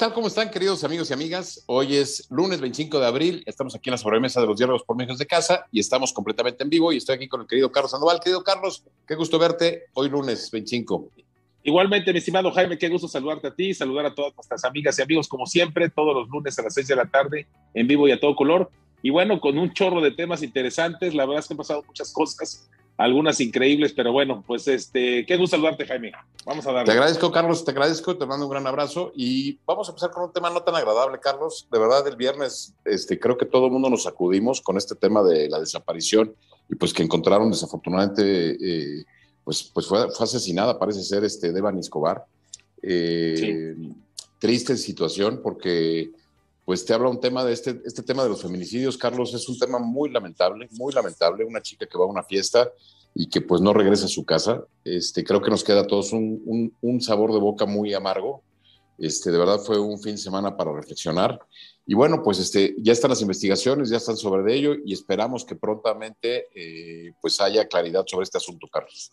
tal? ¿Cómo están, queridos amigos y amigas? Hoy es lunes 25 de abril. Estamos aquí en la sobremesa de los diálogos por medios de casa y estamos completamente en vivo. Y estoy aquí con el querido Carlos Sandoval. Querido Carlos, qué gusto verte hoy lunes 25. Igualmente, mi estimado Jaime, qué gusto saludarte a ti, saludar a todas nuestras amigas y amigos, como siempre, todos los lunes a las 6 de la tarde, en vivo y a todo color. Y bueno, con un chorro de temas interesantes. La verdad es que han pasado muchas cosas algunas increíbles, pero bueno, pues este, qué gusto saludarte, Jaime. Vamos a darle. Te agradezco, Carlos, te agradezco, te mando un gran abrazo y vamos a empezar con un tema no tan agradable, Carlos. De verdad, el viernes este, creo que todo el mundo nos sacudimos con este tema de la desaparición y pues que encontraron desafortunadamente, eh, pues, pues fue, fue, asesinada, parece ser, este, Devan Escobar. Eh, triste situación porque pues te habla un tema de este, este tema de los feminicidios, Carlos, es un tema muy lamentable, muy lamentable, una chica que va a una fiesta y que pues no regresa a su casa. Este, creo que nos queda a todos un, un, sabor de boca muy amargo. Este, de verdad fue un fin de semana para reflexionar. Y bueno, pues este, ya están las investigaciones, ya están sobre ello y esperamos que prontamente eh, pues haya claridad sobre este asunto, Carlos.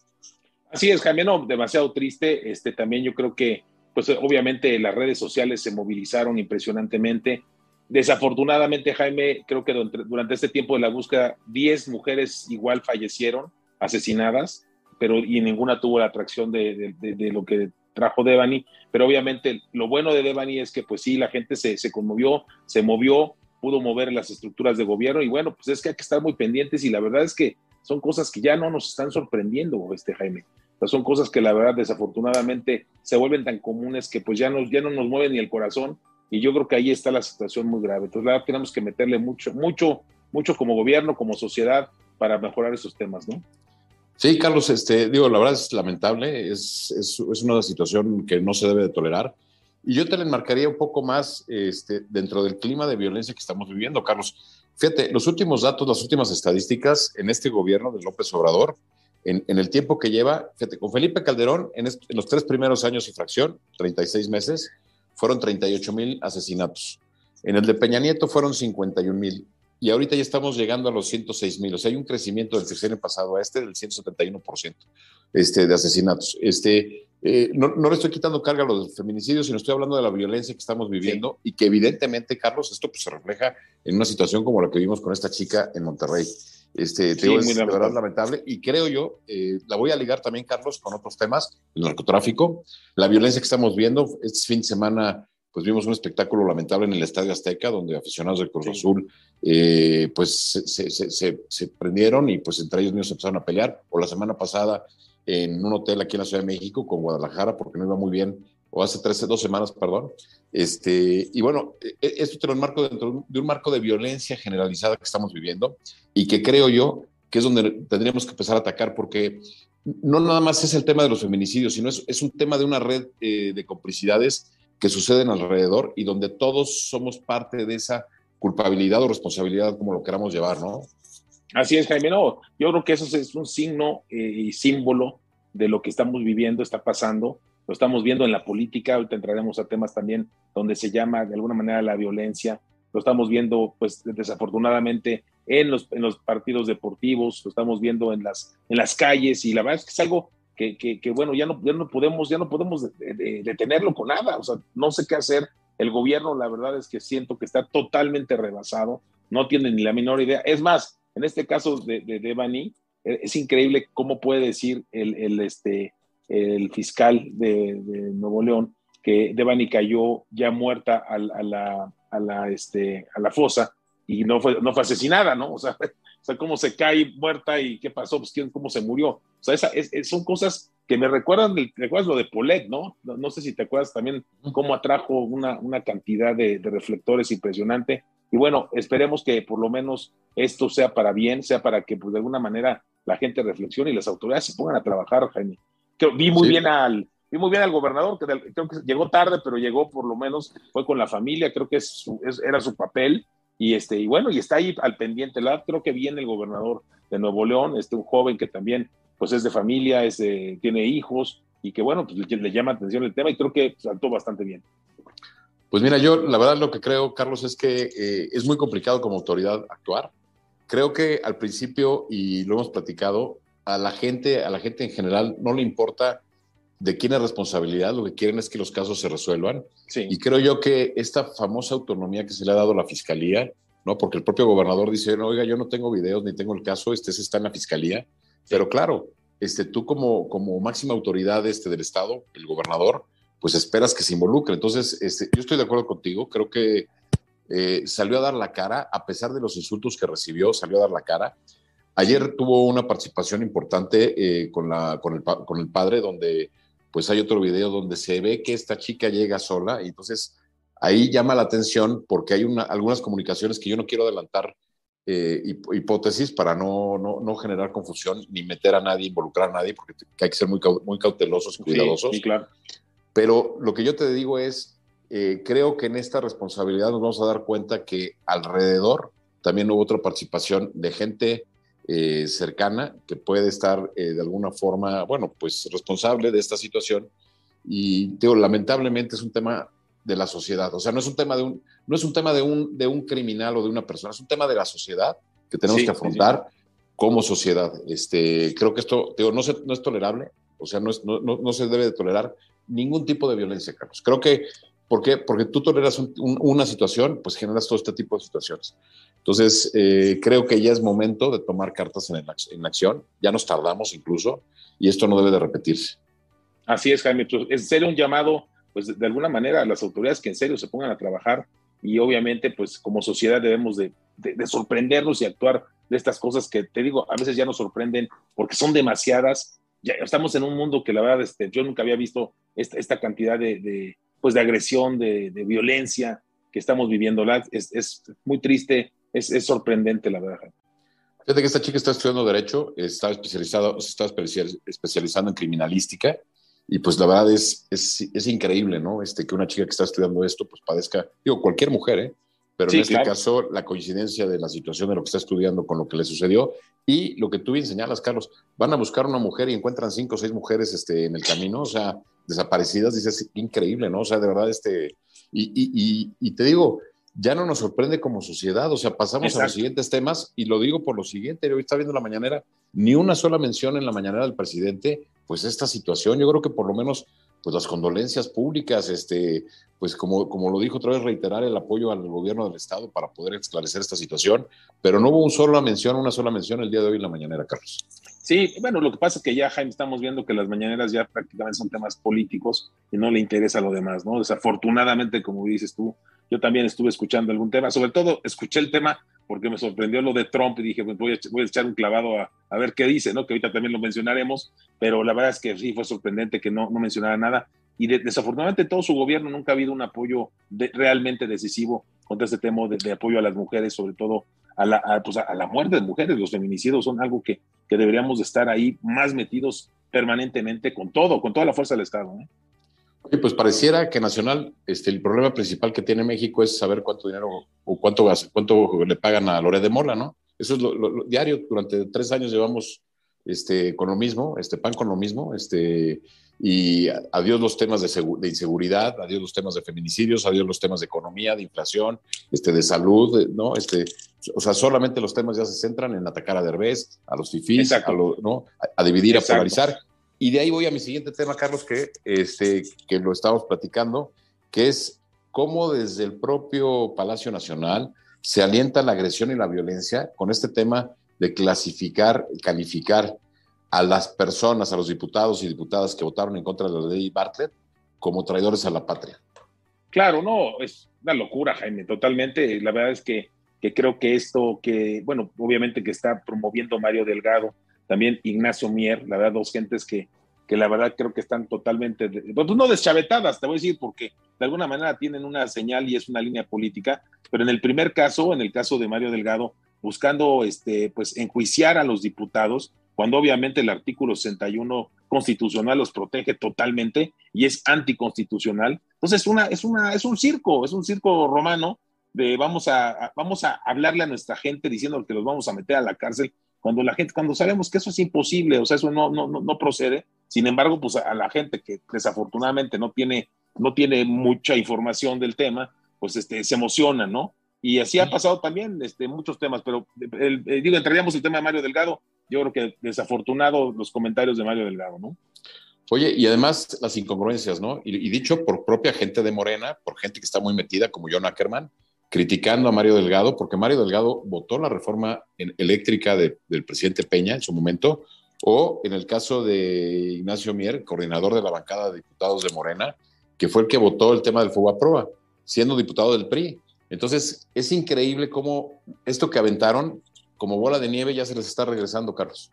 Así es, Jaime, demasiado triste. Este, también yo creo que pues obviamente las redes sociales se movilizaron impresionantemente. Desafortunadamente, Jaime, creo que durante este tiempo de la búsqueda, 10 mujeres igual fallecieron, asesinadas, pero y ninguna tuvo la atracción de, lo que trajo Devani. Pero obviamente lo bueno de Devani es que pues sí, la gente se, se conmovió, se movió, pudo mover las estructuras de gobierno y bueno, pues es que hay que estar muy pendientes y la verdad es que son cosas que ya no nos están sorprendiendo, este Jaime son cosas que la verdad desafortunadamente se vuelven tan comunes que pues ya, no, ya no nos mueven ni el corazón y yo creo que ahí está la situación muy grave. Entonces la verdad tenemos que meterle mucho, mucho, mucho como gobierno, como sociedad para mejorar esos temas, ¿no? Sí, Carlos, este, digo, la verdad es lamentable, es, es, es una situación que no se debe de tolerar. Y yo te la enmarcaría un poco más este, dentro del clima de violencia que estamos viviendo, Carlos. Fíjate, los últimos datos, las últimas estadísticas en este gobierno de López Obrador, en, el tiempo que lleva, fíjate, con Felipe Calderón, en, los tres primeros años y fracción, 36 meses, fueron 38 mil asesinatos. En el de Peña Nieto fueron 51 mil. Y ahorita ya estamos llegando a los 106 mil. O sea, hay un crecimiento del tercer pasado a este del 171% este, de asesinatos. Este, eh, no, le estoy quitando carga a los feminicidios, sino estoy hablando de la violencia que estamos viviendo y que evidentemente, Carlos, esto pues, se refleja en una situación como la que vimos con esta chica en Monterrey. Este, es de verdad lamentable. Y creo yo, eh, la voy a ligar también, Carlos, con otros temas, el narcotráfico, la violencia que estamos viendo. Este fin de semana, pues vimos un espectáculo lamentable en el Estadio Azteca, donde aficionados del Cruz Azul, eh, pues se, se, se, prendieron y pues entre ellos mismos empezaron a pelear. O la semana pasada, en un hotel aquí en la Ciudad de México, con Guadalajara, porque no iba muy bien o hace tres, dos semanas, perdón. Este, y bueno, e, e, esto te lo enmarco dentro de un marco de violencia generalizada que estamos viviendo y que creo yo que es donde tendríamos que empezar a atacar porque no nada más es el tema de los feminicidios, sino es, un tema de una red eh, de complicidades que suceden alrededor y donde todos somos parte de esa culpabilidad o responsabilidad, como lo queramos llevar, ¿no? Así es, Jaime. No, yo creo que eso es un signo eh, y símbolo de lo que estamos viviendo, está pasando lo estamos viendo en la política, ahorita entraremos a temas también donde se llama de alguna manera la violencia, lo estamos viendo pues desafortunadamente en los, en los partidos deportivos, lo estamos viendo en las, en las calles y la verdad es que es algo que, que, bueno, ya no, ya no podemos, ya no podemos detenerlo con nada, o sea, no sé qué hacer. El gobierno, la verdad es que siento que está totalmente rebasado, no tiene ni la menor idea. Es más, en este caso de, de, de es increíble cómo puede decir el, el, este, el fiscal de, Nuevo León, que Devani cayó ya muerta a, la, a, la, este, a la fosa y no fue, no fue asesinada, ¿no? O sea, o sea, cómo se cae muerta y qué pasó, pues cómo se murió. O sea, esa, son cosas que me recuerdan, recuerdas lo de Polet, ¿no? ¿no? sé si te acuerdas también cómo atrajo una, una cantidad de, de, reflectores impresionante. Y bueno, esperemos que por lo menos esto sea para bien, sea para que pues, de alguna manera la gente reflexione y las autoridades se pongan a trabajar, Jaime vi muy bien al vi muy bien al gobernador, que creo que llegó tarde, pero llegó por lo menos, fue con la familia, creo que es, era su papel, y este, y bueno, y está ahí al pendiente, la creo que viene el gobernador de Nuevo León, este un joven que también pues es de familia, es tiene hijos, y que bueno, pues le, llama atención el tema, y creo que saltó bastante bien. Pues mira, yo la verdad lo que creo, Carlos, es que eh, es muy complicado como autoridad actuar. Creo que al principio, y lo hemos platicado, a la gente, a la gente en general no le importa de quién es responsabilidad, lo que quieren es que los casos se resuelvan. Y creo yo que esta famosa autonomía que se le ha dado a la fiscalía, ¿no? Porque el propio gobernador dice, oiga, yo no tengo videos ni tengo el caso, este está en la fiscalía. Pero claro, este, tú como, como máxima autoridad este, del Estado, el gobernador, pues esperas que se involucre. Entonces, este, yo estoy de acuerdo contigo, creo que eh, salió a dar la cara, a pesar de los insultos que recibió, salió a dar la cara. Ayer tuvo una participación importante eh, con, la, con, el, con el padre, donde pues hay otro video donde se ve que esta chica llega sola y entonces ahí llama la atención porque hay una, algunas comunicaciones que yo no quiero adelantar eh, hipótesis para no, no, no, generar confusión ni meter a nadie, involucrar a nadie, porque hay que ser muy, muy cautelosos y cuidadosos. Sí, claro. Pero lo que yo te digo es, eh, creo que en esta responsabilidad nos vamos a dar cuenta que alrededor también hubo otra participación de gente eh, cercana que puede estar de alguna forma, bueno, pues responsable de esta situación. Y digo, lamentablemente es un tema de la sociedad. O sea, no es un tema de un, no es un tema de un, de un criminal o de una persona, es un tema de la sociedad que tenemos que afrontar como sociedad. Este, creo que esto digo, no, no es tolerable, o sea, no, es, no, no, se debe de tolerar ningún tipo de violencia, Carlos. Creo que, ¿por qué? Porque tú toleras una situación, pues generas todo este tipo de situaciones. Entonces, eh, creo que ya es momento de tomar cartas en, en acción, ya nos tardamos incluso, y esto no debe de repetirse. Así es, Jaime, es ser un llamado pues de alguna manera las autoridades que en serio se pongan a trabajar y obviamente pues como sociedad debemos de, sorprendernos y actuar de estas cosas que te digo, a veces ya nos sorprenden porque son demasiadas. Ya estamos en un mundo que la verdad este, yo nunca había visto esta, cantidad de, pues de agresión, de, violencia que estamos viviendo. Es, es muy triste, es, es, sorprendente la verdad. Fíjate que esta chica está estudiando Derecho, está, especializado, está especializando en criminalística y pues la verdad es, es, increíble, ¿no? Este, que una chica que está estudiando esto, pues padezca, digo, cualquier mujer, ¿eh? Pero en este caso, la coincidencia de la situación de lo que está estudiando con lo que le sucedió y lo que tú bien señalas, Carlos, van a buscar una mujer y encuentran cinco o seis mujeres este, en el camino, o sea, desaparecidas, dices, increíble, ¿no? O sea, de verdad, este, y, y, y, te digo, ya no nos sorprende como sociedad, o sea, pasamos a los siguientes temas y lo digo por lo siguiente, hoy está viendo la mañanera, ni una sola mención en la mañanera del presidente pues esta situación. Yo creo que por lo menos pues las condolencias públicas, este, pues como, como lo dijo otra vez, reiterar el apoyo al gobierno del Estado para poder esclarecer esta situación, pero no hubo una sola mención, una sola mención el día de hoy en la mañanera, Carlos. Sí, bueno, lo que pasa es que ya, Jaime, estamos viendo que las mañaneras ya prácticamente son temas políticos y no le interesa lo demás, ¿no? Desafortunadamente, como dices tú, yo también estuve escuchando algún tema, sobre todo escuché el tema porque me sorprendió lo de Trump y dije, pues voy a, voy a echar un clavado a, ver qué dice, ¿no? Que ahorita también lo mencionaremos, pero la verdad es que sí fue sorprendente que no, no mencionara nada. Y desafortunadamente todo su gobierno nunca ha habido un apoyo realmente decisivo contra este tema de, apoyo a las mujeres, sobre todo a la, pues a, la muerte de mujeres. Los feminicidios son algo que, que deberíamos de estar ahí más metidos permanentemente con todo, con toda la fuerza del Estado. ¿no? pues pareciera que Nacional, este, el problema principal que tiene México es saber cuánto dinero o cuánto, cuánto le pagan a Lore de Mola, ¿no? Eso es lo, diario, durante tres años llevamos este, con lo mismo, este pan con lo mismo, este, y adiós los temas de, de, inseguridad, adiós los temas de feminicidios, adiós los temas de economía, de inflación, este, de salud, ¿no? Este, o sea, solamente los temas ya se centran en atacar a Derbez, a los fifís, a, ¿no? a, dividir, a polarizar. Y de ahí voy a mi siguiente tema, Carlos, que, este, que lo estamos platicando, que es cómo desde el propio Palacio Nacional se alienta la agresión y la violencia con este tema de clasificar, calificar a las personas, a los diputados y diputadas que votaron en contra de la ley Bartlett como traidores a la patria. Claro, no, es una locura, Jaime, totalmente. La verdad es que, que creo que esto que, bueno, obviamente que está promoviendo Mario Delgado, también Ignacio Mier, la verdad, dos gentes que, que la verdad creo que están totalmente, pues no deschavetadas, te voy a decir, porque de alguna manera tienen una señal y es una línea política, pero en el primer caso, en el caso de Mario Delgado, buscando este, pues enjuiciar a los diputados, cuando obviamente el artículo 61 constitucional los protege totalmente y es anticonstitucional. Entonces es, una, es, una, es un circo, es un circo romano de vamos a, vamos a hablarle a nuestra gente diciendo que los vamos a meter a la cárcel cuando la gente, cuando sabemos que eso es imposible, o sea, eso no, no, no, procede, sin embargo, pues a, la gente que desafortunadamente no tiene, no tiene mucha información del tema, pues este, se emociona, ¿no? Y así ha pasado también este, muchos temas, pero el, digo, entraríamos el tema de Mario Delgado, yo creo que desafortunado los comentarios de Mario Delgado, ¿no? Oye, y además las incongruencias, ¿no? Y, dicho por propia gente de Morena, por gente que está muy metida, como John Ackerman, criticando a Mario Delgado, porque Mario Delgado votó la reforma eléctrica del presidente Peña en su momento, o en el caso de Ignacio Mier, coordinador de la bancada de diputados de Morena, que fue el que votó el tema del fuego a prueba, siendo diputado del PRI. Entonces, es increíble cómo esto que aventaron como bola de nieve ya se les está regresando, Carlos.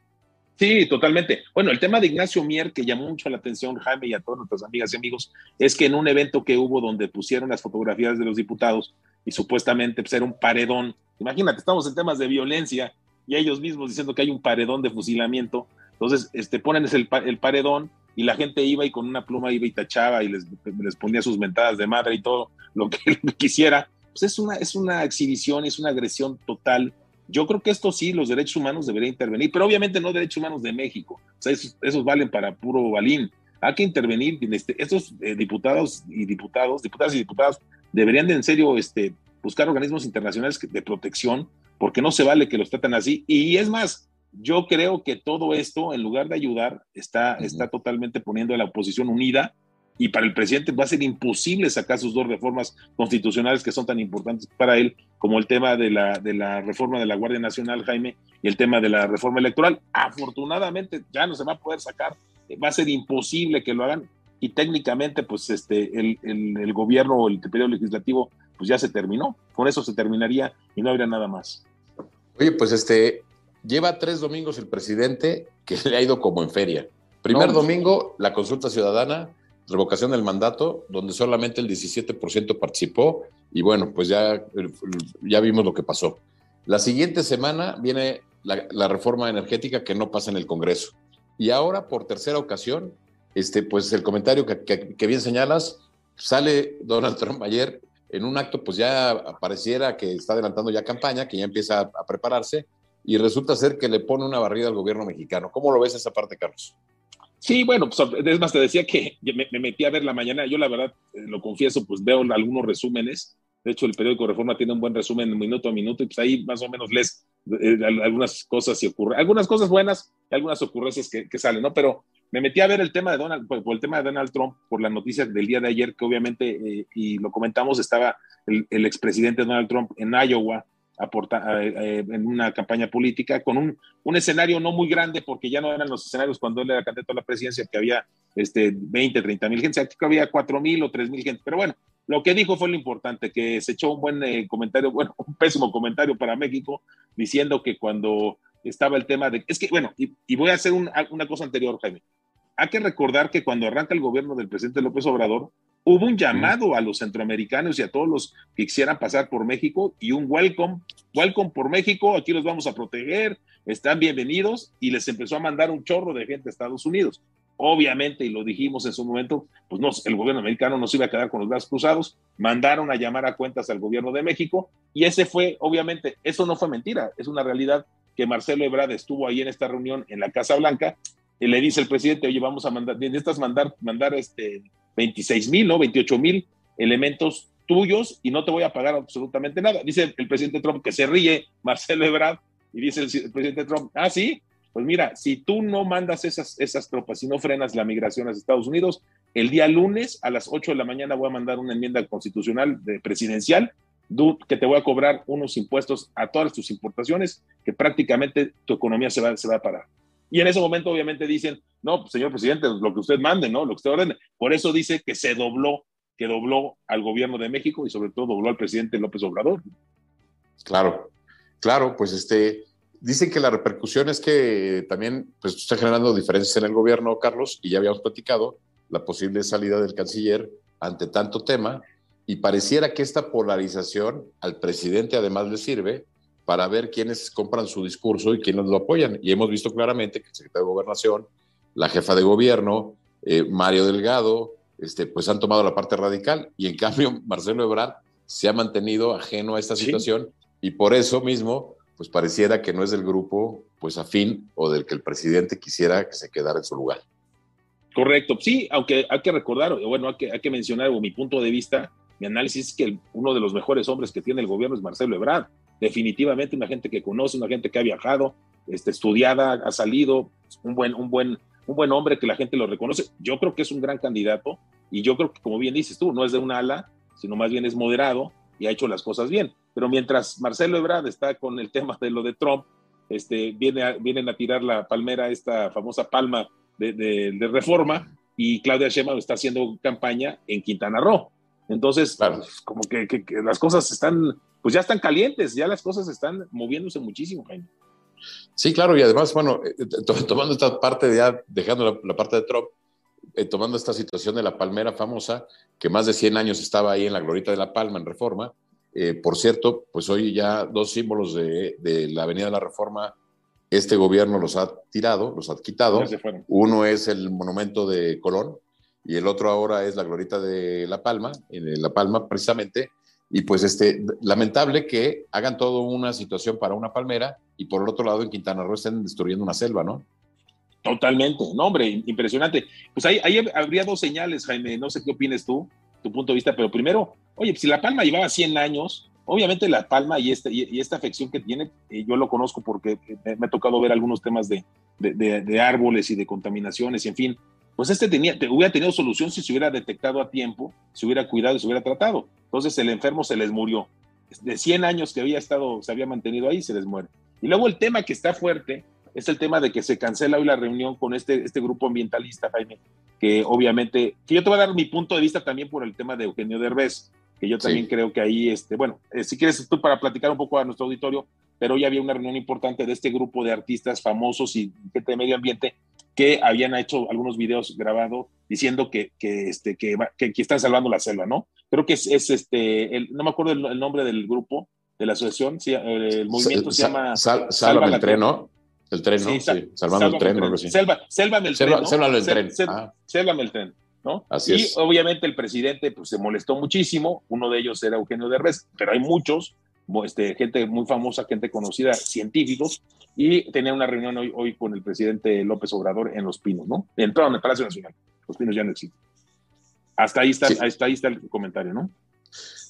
Sí, totalmente. Bueno, el tema de Ignacio Mier, que llamó mucho la atención, Jaime, y a todas nuestras amigas y amigos, es que en un evento que hubo donde pusieron las fotografías de los diputados y supuestamente pues, era un paredón, imagínate, estamos en temas de violencia y ellos mismos diciendo que hay un paredón de fusilamiento, entonces este, ponen el, el paredón y la gente iba y con una pluma iba y tachaba y les, les ponía sus mentadas de madre y todo lo que quisiera, pues es una, es una exhibición, es una agresión total yo creo que esto sí, los derechos humanos deberían intervenir, pero obviamente no derechos humanos de México. O sea, esos, valen para puro balín. Hay que intervenir. Este, estos eh, diputados y diputados, diputadas y diputados, deberían de en serio este, buscar organismos internacionales de protección, porque no se vale que los traten así. Y es más, yo creo que todo esto, en lugar de ayudar, está, está totalmente poniendo a la oposición unida y para el presidente va a ser imposible sacar sus dos reformas constitucionales que son tan importantes para él, como el tema de la, de la reforma de la Guardia Nacional, Jaime, y el tema de la reforma electoral. Afortunadamente ya no se va a poder sacar, va a ser imposible que lo hagan y técnicamente pues este, el, el, gobierno o el periodo legislativo pues ya se terminó, con eso se terminaría y no habría nada más. Oye, pues este, lleva tres domingos el presidente que le ha ido como en feria. Primer domingo, la consulta ciudadana, revocación del mandato, donde solamente el 17% participó y bueno, pues ya, ya vimos lo que pasó. La siguiente semana viene la, reforma energética que no pasa en el Congreso. Y ahora, por tercera ocasión, este, pues el comentario que, bien señalas, sale Donald Trump ayer en un acto, pues ya pareciera que está adelantando ya campaña, que ya empieza a, a prepararse, y resulta ser que le pone una barrida al gobierno mexicano. ¿Cómo lo ves esa parte, Carlos? Sí, bueno, pues es más, te decía que me, metí a ver la mañana, yo la verdad, eh, lo confieso, pues veo algunos resúmenes, de hecho el periódico Reforma tiene un buen resumen minuto a minuto y pues ahí más o menos lees eh, algunas cosas y ocurre, algunas cosas buenas y algunas ocurrencias que, salen, ¿no? Pero me metí a ver el tema de Donald, por, el tema de Donald Trump, por la noticia del día de ayer, que obviamente, eh, y lo comentamos, estaba el, el expresidente Donald Trump en Iowa, aporta, eh, eh, en una campaña política con un, un, escenario no muy grande, porque ya no eran los escenarios cuando él era candidato a la presidencia, que había este, 20, 30 mil gente, aquí había 4 mil o 3 mil gente. Pero bueno, lo que dijo fue lo importante, que se echó un buen eh, comentario, bueno, un pésimo comentario para México, diciendo que cuando estaba el tema de... Es que, bueno, y, voy a hacer una cosa anterior, Jaime. Hay que recordar que cuando arranca el gobierno del presidente López Obrador, hubo un llamado a los centroamericanos y a todos los que quisieran pasar por México y un welcome, welcome por México, aquí los vamos a proteger, están bienvenidos y les empezó a mandar un chorro de gente a Estados Unidos. Obviamente, y lo dijimos en su momento, pues no, el gobierno americano no se iba a quedar con los brazos cruzados, mandaron a llamar a cuentas al gobierno de México y ese fue, obviamente, eso no fue mentira, es una realidad que Marcelo Ebrard estuvo ahí en esta reunión en la Casa Blanca y le dice el presidente, oye, vamos a mandar, necesitas mandar, mandar este 26 mil, ¿no? 28 mil elementos tuyos y no te voy a pagar absolutamente nada. Dice el presidente Trump que se ríe, Marcelo Ebrard, y dice el, presidente Trump, ah, sí, pues mira, si tú no mandas esas, esas tropas y no frenas la migración a Estados Unidos, el día lunes a las 8 de la mañana voy a mandar una enmienda constitucional de presidencial que te voy a cobrar unos impuestos a todas tus importaciones que prácticamente tu economía se va, se va a parar. Y en ese momento obviamente dicen, no, pues, señor presidente, lo que usted mande, ¿no? Lo que usted ordene. Por eso dice que se dobló, que dobló al gobierno de México y sobre todo dobló al presidente López Obrador. Claro, claro, pues este, dicen que la repercusión es que también pues, está generando diferencias en el gobierno, Carlos, y ya habíamos platicado la posible salida del canciller ante tanto tema, y pareciera que esta polarización al presidente además le sirve para ver quiénes compran su discurso y quiénes lo apoyan. Y hemos visto claramente que el secretario de Gobernación, la jefa de gobierno, eh, Mario Delgado, este, pues han tomado la parte radical y en cambio Marcelo Ebrard se ha mantenido ajeno a esta situación y por eso mismo pues pareciera que no es del grupo pues afín o del que el presidente quisiera que se quedara en su lugar. Correcto, sí, aunque hay que recordar, bueno, hay que, hay que mencionar, o mi punto de vista, mi análisis es que uno de los mejores hombres que tiene el gobierno es Marcelo Ebrard definitivamente una gente que conoce, una gente que ha viajado, este, estudiada, ha salido, un buen, un buen, un buen hombre que la gente lo reconoce. Yo creo que es un gran candidato y yo creo que, como bien dices tú, no es de un ala, sino más bien es moderado y ha hecho las cosas bien. Pero mientras Marcelo Ebrard está con el tema de lo de Trump, este, viene vienen a tirar la palmera, esta famosa palma de, reforma, y Claudia Sheinbaum está haciendo campaña en Quintana Roo. Entonces, pues, como que, las cosas están, pues ya están calientes, ya las cosas están moviéndose muchísimo, Jaime. Sí, claro, y además, bueno, eh, tomando esta parte, ya dejando la, parte de Trump, eh, tomando esta situación de la palmera famosa, que más de 100 años estaba ahí en la glorita de la Palma, en Reforma. Eh, por cierto, pues hoy ya dos símbolos de, de, la Avenida de la Reforma, este gobierno los ha tirado, los ha quitado. Uno es el monumento de Colón y el otro ahora es la glorita de La Palma, en La Palma precisamente. Y pues este, lamentable que hagan todo una situación para una palmera y por el otro lado en Quintana Roo estén destruyendo una selva, ¿no? Totalmente, no, hombre, impresionante. Pues ahí, ahí, habría dos señales, Jaime, no sé qué opines tú, tu punto de vista, pero primero, oye, pues si La Palma llevaba 100 años, obviamente La Palma y, este, y, esta afección que tiene, eh, yo lo conozco porque me, ha tocado ver algunos temas de, de, de, árboles y de contaminaciones, y en fin, pues este tenía, hubiera tenido solución si se hubiera detectado a tiempo, se hubiera cuidado y se hubiera tratado. Entonces el enfermo se les murió. De 100 años que había estado, se había mantenido ahí, se les muere. Y luego el tema que está fuerte es el tema de que se cancela hoy la reunión con este, este grupo ambientalista, Jaime, que obviamente, que yo te voy a dar mi punto de vista también por el tema de Eugenio Derbez, que yo también creo que ahí, este, bueno, eh, si quieres tú para platicar un poco a nuestro auditorio, pero hoy había una reunión importante de este grupo de artistas famosos y gente de medio ambiente que habían hecho algunos videos grabados diciendo que, que, este, que, que, están salvando la selva, ¿no? Creo que es, es este, el, no me acuerdo el, nombre del grupo, de la asociación, sí, el movimiento se, llama... Sal, sálvame el tren, ¿no? El tren, ¿no? Sí, salvando el tren, ¿no? Selva, sélvame el tren, ¿no? Sélvame el tren. Ah. Sélvame el tren, ¿no? Así y obviamente el presidente pues, se molestó muchísimo, uno de ellos era Eugenio Derbez, pero hay muchos, este, gente muy famosa, gente conocida, científicos, y tenía una reunión hoy, hoy con el presidente López Obrador en Los Pinos, ¿no? En, en el Palacio Nacional. Los Pinos ya no existen. Hasta ahí está, ahí está el comentario, ¿no?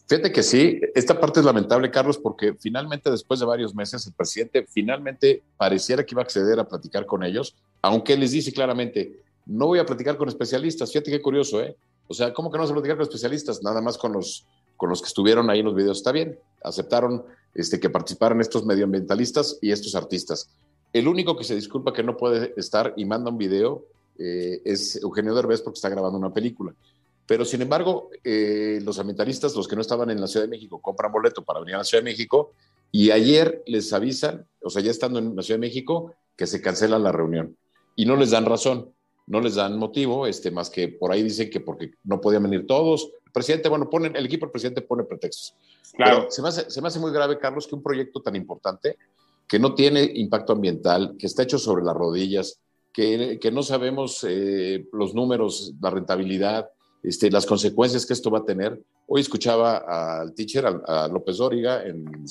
Fíjate que sí, esta parte es lamentable, Carlos, porque finalmente después de varios meses el presidente finalmente pareciera que iba a acceder a platicar con ellos, aunque les dice claramente, no voy a platicar con especialistas. Fíjate qué curioso, ¿eh? O sea, ¿cómo que no vas a platicar con especialistas? Nada más con los, con los que estuvieron ahí en los videos. Está bien, aceptaron este, que participaran estos medioambientalistas y estos artistas. El único que se disculpa que no puede estar y manda un video eh, es Eugenio Derbez porque está grabando una película. Pero sin embargo, eh, los ambientalistas, los que no estaban en la Ciudad de México, compran boleto para venir a la Ciudad de México y ayer les avisan, o sea, ya estando en la Ciudad de México, que se cancela la reunión y no les dan razón, no les dan motivo, este, más que por ahí dicen que porque no podían venir todos. Presidente, bueno, ponen, el equipo del presidente pone pretextos. Claro. se me, hace, se me hace muy grave, Carlos, que un proyecto tan importante, que no tiene impacto ambiental, que está hecho sobre las rodillas, que, que no sabemos eh, los números, la rentabilidad, este, las consecuencias que esto va a tener. Hoy escuchaba al teacher, a, López Dóriga, en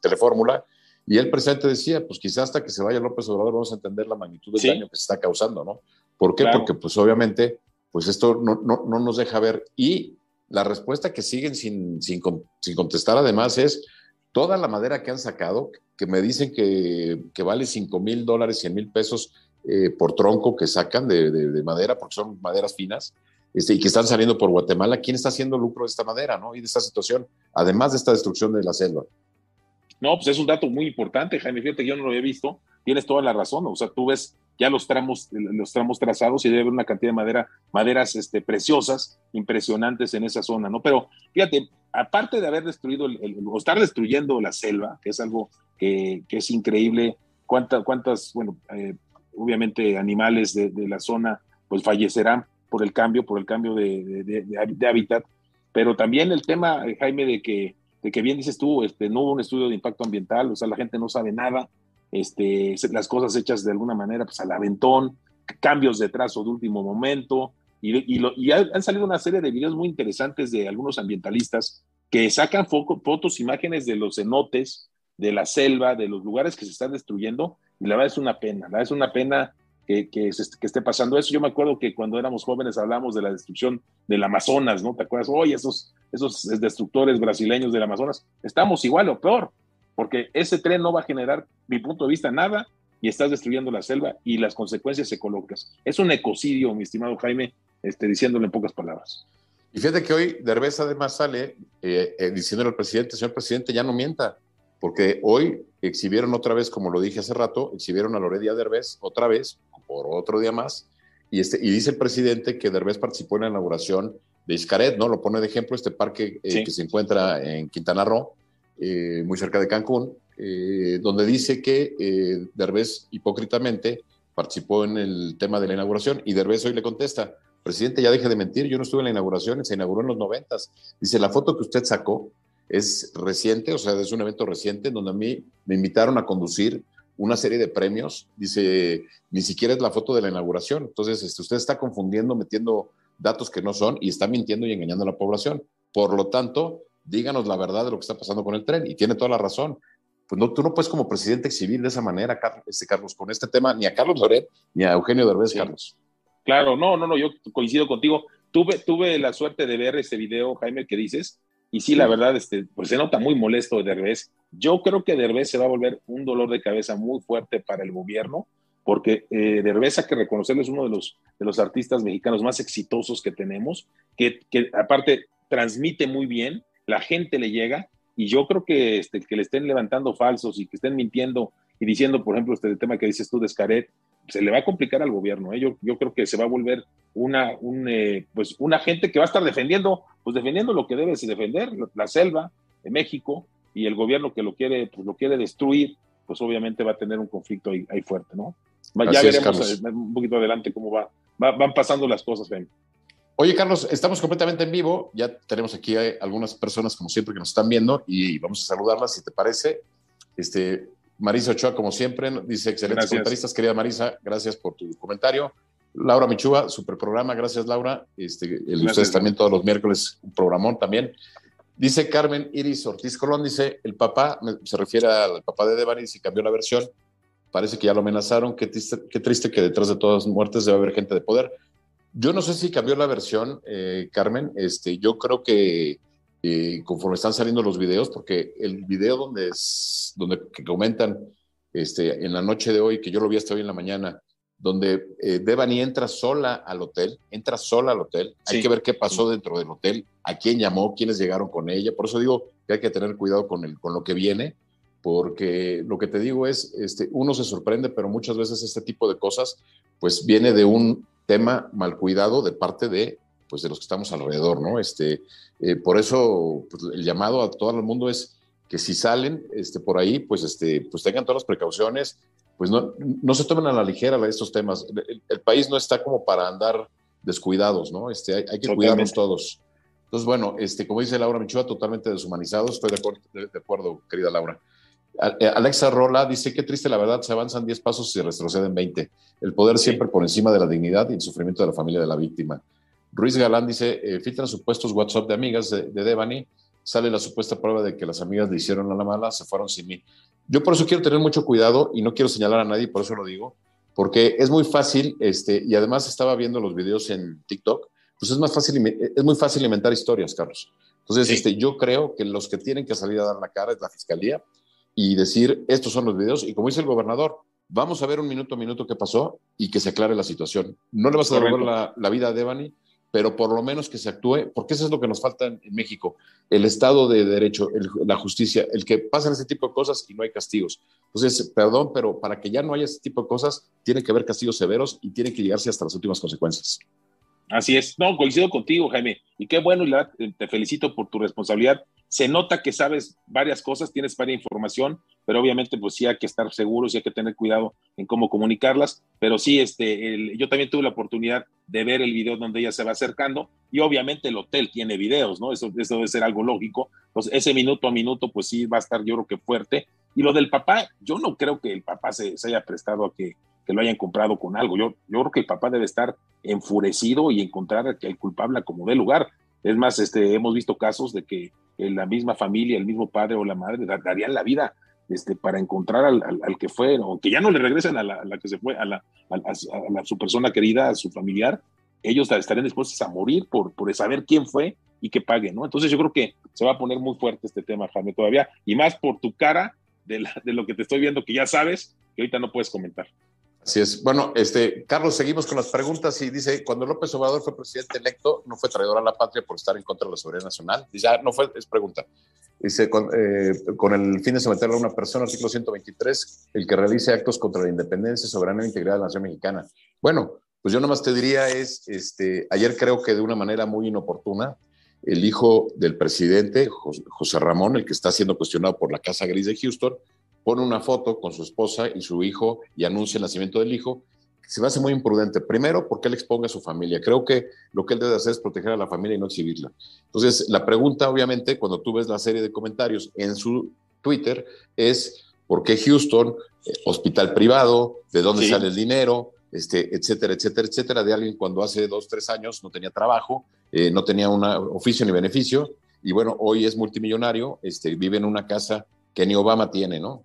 Telefórmula, y el presidente decía, pues quizás hasta que se vaya López Obrador vamos a entender la magnitud del daño que se está causando, ¿no? ¿Por qué? Porque pues obviamente, pues esto no, no, no, nos deja ver. Y la respuesta que siguen sin, sin, sin, contestar además es toda la madera que han sacado, que me dicen que, que vale 5 mil dólares, 100 mil pesos eh, por tronco que sacan de, de, de madera, porque son maderas finas, este, y que están saliendo por Guatemala, ¿quién está haciendo lucro de esta madera ¿no? y de esta situación, además de esta destrucción de la selva? No, pues es un dato muy importante, Jaime. Fíjate, yo no lo había visto. Tienes toda la razón. O sea, tú ves ya los tramos, los tramos trazados y debe haber una cantidad de madera, maderas este, preciosas, impresionantes en esa zona, ¿no? Pero fíjate, aparte de haber destruido el, o estar destruyendo la selva, que es algo que, que es increíble, cuántas, cuántas, bueno, eh, obviamente animales de, de, la zona pues fallecerán por el cambio, por el cambio de, de, hábitat, pero también el tema, eh, Jaime, de que, de que bien dices tú, este, no hubo un estudio de impacto ambiental, o sea, la gente no sabe nada, este, las cosas hechas de alguna manera pues al aventón, cambios de trazo de último momento, y, y, y han salido una serie de videos muy interesantes de algunos ambientalistas que sacan fotos, imágenes de los cenotes, de la selva, de los lugares que se están destruyendo, y la verdad es una pena, la verdad es una pena que, que, esté pasando eso. Yo me acuerdo que cuando éramos jóvenes hablamos de la destrucción del Amazonas, ¿no? ¿Te acuerdas? Oye, esos, esos destructores brasileños del Amazonas, estamos igual o peor, porque ese tren no va a generar, mi punto de vista, nada y estás destruyendo la selva y las consecuencias ecológicas. Es un ecocidio, mi estimado Jaime, este, diciéndole en pocas palabras. Y fíjate que hoy Derbez además sale eh, eh, diciéndole al presidente, señor presidente, ya no mienta, porque hoy exhibieron otra vez, como lo dije hace rato, exhibieron a Loredia Derbez otra vez, por otro día más, y, este, y dice el presidente que Derbez participó en la inauguración de Iscaret, ¿no? Lo pone de ejemplo este parque eh, que se encuentra en Quintana Roo, muy cerca de Cancún, donde dice que Derbez hipócritamente participó en el tema de la inauguración y Derbez hoy le contesta, presidente, ya deje de mentir, yo no estuve en la inauguración, se inauguró en los noventas. Dice, la foto que usted sacó es reciente, o sea, es un evento reciente en donde a mí me invitaron a conducir una serie de premios. Dice, ni siquiera es la foto de la inauguración. Entonces, este, usted está confundiendo, metiendo datos que no son y está mintiendo y engañando a la población. Por lo tanto, díganos la verdad de lo que está pasando con el tren. Y tiene toda la razón. Pues no, tú no puedes como presidente exhibir de esa manera, este, Carlos, con este tema, ni a Carlos Loret, ni a Eugenio Derbez, Carlos. Claro, no, no, no, yo coincido contigo. Tuve, tuve la suerte de ver ese video, Jaime, que dices, y sí, la verdad, este, pues se nota muy molesto de Derbez. Yo creo que Derbez se va a volver un dolor de cabeza muy fuerte para el gobierno, porque eh, Derbez, hay que reconocerlo, es uno de los, de los artistas mexicanos más exitosos que tenemos, que, que aparte transmite muy bien, la gente le llega, y yo creo que, este, que le estén levantando falsos y que estén mintiendo y diciendo, por ejemplo, este tema que dices tú de Scaret, se le va a complicar al gobierno. ¿eh? Yo, yo creo que se va a volver una, un, eh, pues una gente que va a estar defendiendo, pues defendiendo lo que debe defender, la selva de México, y el gobierno que lo quiere, pues lo quiere destruir, pues obviamente va a tener un conflicto ahí, fuerte, ¿no? ya veremos eh, un poquito adelante cómo va, van pasando las cosas, Ben. Oye, Carlos, estamos completamente en vivo. Ya tenemos aquí algunas personas, como siempre, que nos están viendo y vamos a saludarlas, si te parece. Este, Marisa Ochoa, como siempre, dice excelentes comentaristas. Querida Marisa, gracias por tu comentario. Laura Michúa, super programa, gracias Laura. Este, el, ustedes también todos los miércoles, un programón también. Dice Carmen Iris Ortiz Colón, dice, el papá, se refiere al papá de Devani, si cambió la versión, parece que ya lo amenazaron, qué triste, qué triste que detrás de todas las muertes debe haber gente de poder. Yo no sé si cambió la versión, eh, Carmen, este, yo creo que eh, conforme están saliendo los videos, porque el video donde, es, donde comentan este, en la noche de hoy, que yo lo vi hasta hoy en la mañana, donde eh, Devani entra sola al hotel, entra sola al hotel, hay que ver qué pasó dentro del hotel, a quién llamó, quiénes llegaron con ella, por eso digo que hay que tener cuidado con, el, con lo que viene, porque lo que te digo es, este, uno se sorprende, pero muchas veces este tipo de cosas, pues viene de un tema mal cuidado de parte de pues de los que estamos alrededor, ¿no? Este, eh, por eso pues, el llamado a todo el mundo es que si salen este, por ahí, pues, este, pues tengan todas las precauciones, pues no, no se tomen a la ligera estos temas. El, país no está como para andar descuidados, ¿no? Este, hay, que cuidarnos todos. Entonces, bueno, este, como dice Laura Michua, totalmente deshumanizados. Estoy de acuerdo, de, acuerdo querida Laura. Eh, Alexa Rola dice, qué triste la verdad, se avanzan 10 pasos y se retroceden 20. El poder siempre por encima de la dignidad y el sufrimiento de la familia de la víctima. Ruiz Galán dice, eh, filtran supuestos WhatsApp de amigas de, Devani, sale la supuesta prueba de que las amigas le hicieron a la mala, se fueron sin mí. Yo por eso quiero tener mucho cuidado y no quiero señalar a nadie, por eso lo digo, porque es muy fácil, este, y además estaba viendo los videos en TikTok, pues es más fácil, es muy fácil inventar historias, Carlos. Entonces, este, yo creo que los que tienen que salir a dar la cara es la fiscalía y decir, estos son los videos, y como dice el gobernador, vamos a ver un minuto a minuto qué pasó y que se aclare la situación. No le vas a devolver la, la, vida a Devani, pero por lo menos que se actúe, porque eso es lo que nos falta en, México, el Estado de Derecho, la justicia, el que pasen ese tipo de cosas y no hay castigos. Entonces, perdón, pero para que ya no haya ese tipo de cosas, tiene que haber castigos severos y tiene que llegarse hasta las últimas consecuencias. Así es, no, coincido contigo, Jaime, y qué bueno, y te felicito por tu responsabilidad. Se nota que sabes varias cosas, tienes varias información, pero obviamente pues sí hay que estar seguros y hay que tener cuidado en cómo comunicarlas, pero sí, este, yo también tuve la oportunidad de ver el video donde ella se va acercando y obviamente el hotel tiene videos, ¿no? Eso, debe ser algo lógico, entonces ese minuto a minuto pues sí va a estar yo creo que fuerte. Y lo del papá, yo no creo que el papá se haya prestado a que que lo hayan comprado con algo. Yo, yo creo que el papá debe estar enfurecido y encontrar el culpable como de lugar. Es más, este, hemos visto casos de que la misma familia, el mismo padre o la madre darían la vida este, para encontrar al, al, que fue, aunque ya no le regresen a la, que se fue, a, la, a, su persona querida, a su familiar, ellos estarían dispuestos a morir por, por saber quién fue y que pague, ¿no? Entonces yo creo que se va a poner muy fuerte este tema, Jaime, todavía, y más por tu cara de lo que te estoy viendo, que ya sabes, que ahorita no puedes comentar. Así es. Bueno, este, Carlos, seguimos con las preguntas y dice, cuando López Obrador fue presidente electo, no fue traidor a la patria por estar en contra de la soberanía nacional. Dice, ah, no fue, es pregunta. Dice, con, eh, con, el fin de someter a una persona, artículo 123, el que realice actos contra la independencia, soberanía e integridad de la nación mexicana. Bueno, pues yo nomás te diría es, este, ayer creo que de una manera muy inoportuna, el hijo del presidente, José Ramón, el que está siendo cuestionado por la Casa Gris de Houston, pone una foto con su esposa y su hijo y anuncia el nacimiento del hijo, se me hace muy imprudente. Primero, porque él exponga a su familia. Creo que lo que él debe hacer es proteger a la familia y no exhibirla. Entonces, la pregunta, obviamente, cuando tú ves la serie de comentarios en su Twitter, es ¿por qué Houston, eh, hospital privado, de dónde sale el dinero? Este, etcétera, etcétera, etcétera, de alguien cuando hace dos, tres años no tenía trabajo, eh, no tenía un oficio ni beneficio, y bueno, hoy es multimillonario, este, vive en una casa que ni Obama tiene, ¿no?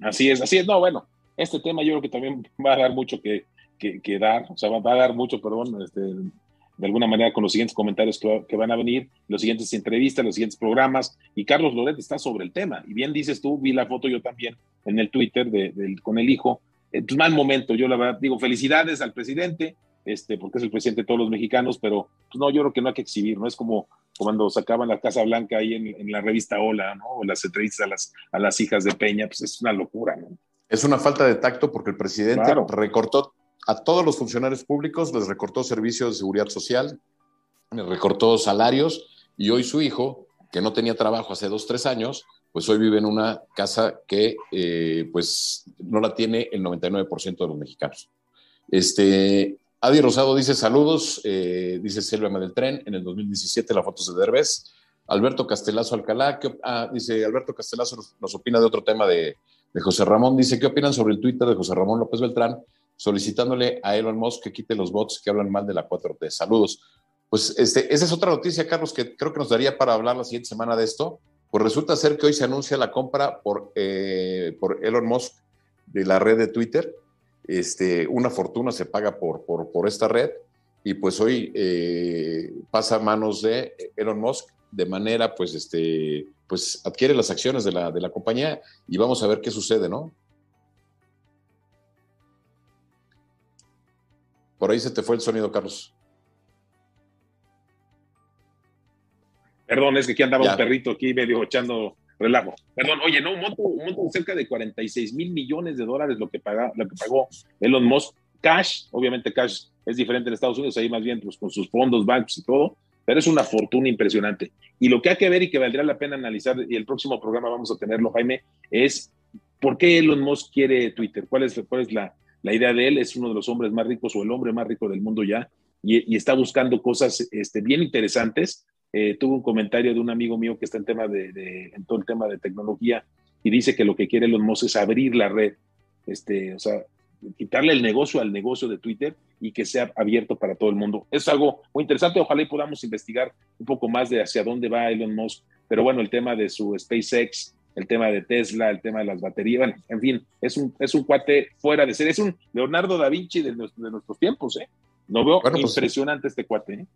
Así es, así es. No, bueno, este tema yo creo que también va a dar mucho que, que, dar, o sea, va, a dar mucho, perdón, este, de alguna manera con los siguientes comentarios que, van a venir, los siguientes entrevistas, los siguientes programas, y Carlos Loret está sobre el tema. Y bien dices tú, vi la foto yo también en el Twitter de, con el hijo. Eh, pues mal momento, yo la verdad digo felicidades al presidente, este, porque es el presidente de todos los mexicanos, pero pues no, yo creo que no hay que exhibir, no es como cuando sacaban la Casa Blanca ahí en, la revista Hola, ¿no? O las entrevistas a las, a las hijas de Peña, pues es una locura, ¿no? Es una falta de tacto porque el presidente recortó a todos los funcionarios públicos, les recortó servicios de seguridad social, les recortó salarios y hoy su hijo, que no tenía trabajo hace dos, tres años, pues hoy vive en una casa que eh, pues no la tiene el 99% de los mexicanos. Este, Adi Rosado dice saludos, eh, dice Silvia del Tren, en el 2017 la foto de Derbez. Alberto Castelazo Alcalá, ah, dice Alberto Castelazo nos, opina de otro tema de, José Ramón, dice, ¿qué opinan sobre el Twitter de José Ramón López Beltrán solicitándole a Elon Musk que quite los bots que hablan mal de la 4T? Saludos. Pues este, esa es otra noticia, Carlos, que creo que nos daría para hablar la siguiente semana de esto. Pues resulta ser que hoy se anuncia la compra por, eh, por Elon Musk de la red de Twitter este, una fortuna se paga por, por, esta red y pues hoy eh, pasa a manos de Elon Musk de manera, pues, este, pues adquiere las acciones de la, de la compañía y vamos a ver qué sucede, ¿no? Por ahí se te fue el sonido, Carlos. Perdón, es que aquí andaba un perrito aquí medio echando relajo. Perdón, oye, no, un monto, un monto de cerca de 46 mil millones de dólares lo que, paga, lo que pagó Elon Musk. Cash, obviamente cash es diferente en Estados Unidos, ahí más bien pues, con sus fondos, bancos y todo, pero es una fortuna impresionante. Y lo que hay que ver y que valdría la pena analizar, y el próximo programa vamos a tenerlo, Jaime, es por qué Elon Musk quiere Twitter, cuál es, cuál es la, la idea de él, es uno de los hombres más ricos o el hombre más rico del mundo ya, y, y está buscando cosas este, bien interesantes eh, tuve un comentario de un amigo mío que está en, tema de, en todo el tema de tecnología y dice que lo que quiere los Musk es abrir la red, este, o sea, quitarle el negocio al negocio de Twitter y que sea abierto para todo el mundo. Es algo muy interesante, ojalá y podamos investigar un poco más de hacia dónde va Elon Musk, pero bueno, el tema de su SpaceX, el tema de Tesla, el tema de las baterías, bueno, en fin, es un, es un cuate fuera de ser, es un Leonardo da Vinci de, nuestros tiempos, ¿eh? No veo pues, impresionante este cuate, ¿eh?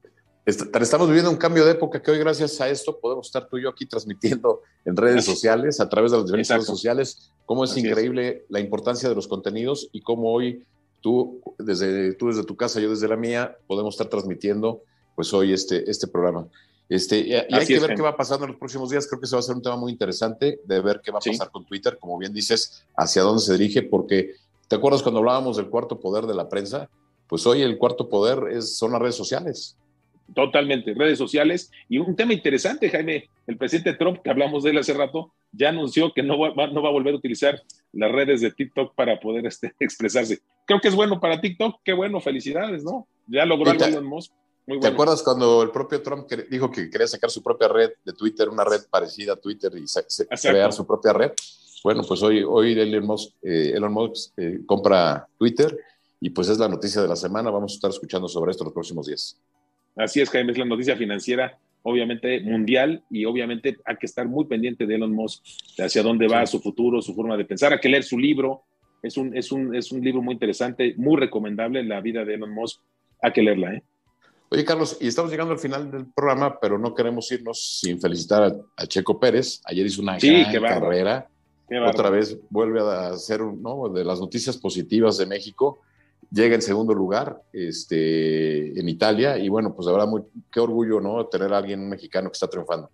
Estamos viviendo un cambio de época que hoy gracias a esto podemos estar tú y yo aquí transmitiendo en redes sociales, a través de las diferentes redes sociales, cómo es increíble la importancia de los contenidos y cómo hoy tú desde, tú desde tu casa, yo desde la mía, podemos estar transmitiendo pues hoy este, este programa. Este, y, hay que ver qué va pasando en los próximos días. Creo que se va a ser un tema muy interesante de ver qué va a pasar con Twitter, como bien dices, hacia dónde se dirige, porque ¿te acuerdas cuando hablábamos del cuarto poder de la prensa? Pues hoy el cuarto poder es, son las redes sociales. Totalmente, redes sociales. Y un tema interesante, Jaime, el presidente Trump, que hablamos de él hace rato, ya anunció que no va, no va a volver a utilizar las redes de TikTok para poder este, expresarse. Creo que es bueno para TikTok, qué bueno, felicidades, ¿no? Ya logró algo Elon Musk. Muy bueno. ¿Te acuerdas cuando el propio Trump dijo que quería sacar su propia red de Twitter, una red parecida a Twitter y crear su propia red? Bueno, pues hoy, hoy Elon Musk, eh, Elon Musk eh, compra Twitter y pues es la noticia de la semana. Vamos a estar escuchando sobre esto los próximos días. Así es, Jaime, es la noticia financiera, obviamente mundial, y obviamente hay que estar muy pendiente de Elon Musk, de hacia dónde va su futuro, su forma de pensar. Hay que leer su libro, es un, es un, es un libro muy interesante, muy recomendable, La vida de Elon Musk. Hay que leerla, ¿eh? Oye, Carlos, y estamos llegando al final del programa, pero no queremos irnos sin felicitar a, Checo Pérez. Ayer hizo una gran carrera. otra vez vuelve a ser ¿no? de las noticias positivas de México. Llega en segundo lugar este, en Italia y bueno, pues habrá muy, qué orgullo ¿no? tener a alguien mexicano que está triunfando.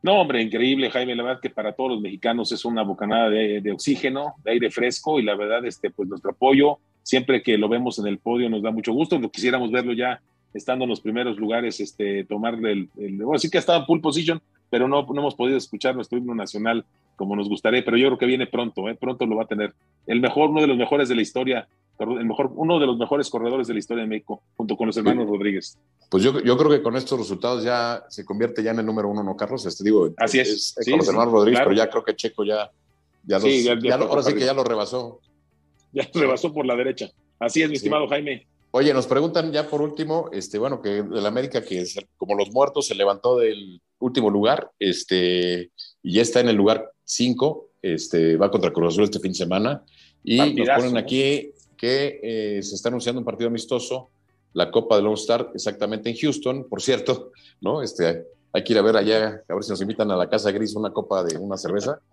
No, hombre, increíble, Jaime. La verdad que para todos los mexicanos es una bocanada de, oxígeno, de aire fresco y la verdad, este, pues nuestro apoyo, siempre que lo vemos en el podio nos da mucho gusto. Quisiéramos verlo ya estando en los primeros lugares, este, tomarle el, bueno, sí que ha estado en full position, pero no, no hemos podido escuchar nuestro himno nacional como nos gustaría, pero yo creo que viene pronto, ¿eh? pronto lo va a tener. El mejor, uno de los mejores de la historia, el mejor, uno de los mejores corredores de la historia de México, junto con los hermanos Rodríguez. Pues yo, yo creo que con estos resultados ya se convierte ya en el número uno, ¿no, Carlos? Este, digo, Así es. con los hermanos Rodríguez, pero ya creo que Checo ya, ya, ahora sí que ya lo rebasó. Ya lo rebasó por la derecha. Así es, mi estimado Jaime. Oye, nos preguntan ya por último, este, bueno, que el América, que es como los muertos, se levantó del último lugar, este, y ya está en el lugar 5, este, va contra Cruz Azul este fin de semana, y nos ponen aquí que eh, se está anunciando un partido amistoso, la Copa del Lone Star, exactamente en Houston, por cierto, ¿no? Este, hay que ir a ver allá, a ver si nos invitan a la Casa Gris una copa de una cerveza.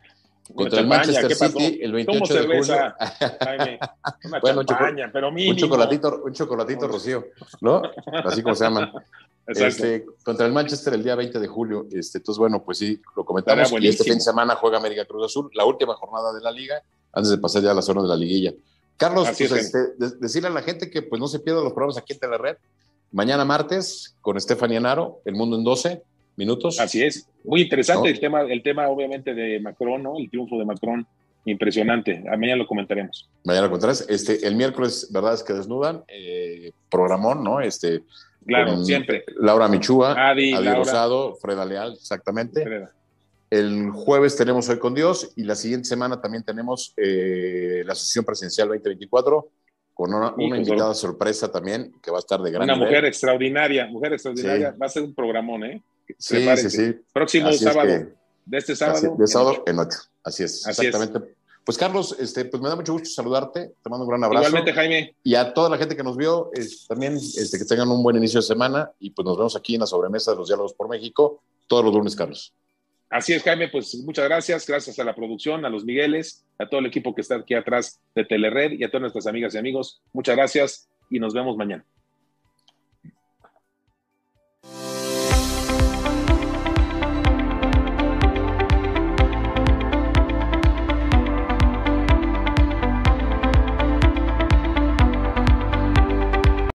Contra el Manchester City el 28 de julio. Una bueno, champaña, pero mínimo. Un chocolatito, un chocolatito rocío, ¿no? Así como se llama. Este, contra el Manchester el día 20 de julio. Este, entonces, bueno, pues sí, lo comentamos. Y este fin de semana juega América Cruz Azul, la última jornada de la liga, antes de pasar ya a la zona de la liguilla. Carlos, pues, este, decirle a la gente que pues no se pierdan los programas aquí en Telered. Mañana martes con Stephanie Anaro, El Mundo en 12 minutos. Así es. Muy interesante el tema, el tema obviamente de Macron, ¿no? El triunfo de Macron. Impresionante. A mañana lo comentaremos. Mañana lo comentarás. Este, el miércoles, ¿verdad? Es que desnudan. Eh, programón, ¿no? Este. Claro, siempre. Laura Michúa, Adi, Rosado, Freda Leal, exactamente. El jueves tenemos Hoy con Dios y la siguiente semana también tenemos eh, la sesión presidencial 2024 con una, invitada sorpresa también que va a estar de gran Una mujer extraordinaria, mujer extraordinaria. Va a ser un programón, ¿eh? Sí, sí, sí. Próximo sábado. de este sábado. de sábado en ocho. Así es, exactamente. Pues Carlos, este, pues me da mucho gusto saludarte, te mando un gran abrazo. Igualmente, Jaime. Y a toda la gente que nos vio, también este, que tengan un buen inicio de semana y pues nos vemos aquí en la sobremesa de los diálogos por México todos los lunes, Carlos. Así es, Jaime, pues muchas gracias, gracias a la producción, a los Migueles, a todo el equipo que está aquí atrás de Telered y a todas nuestras amigas y amigos. Muchas gracias y nos vemos mañana.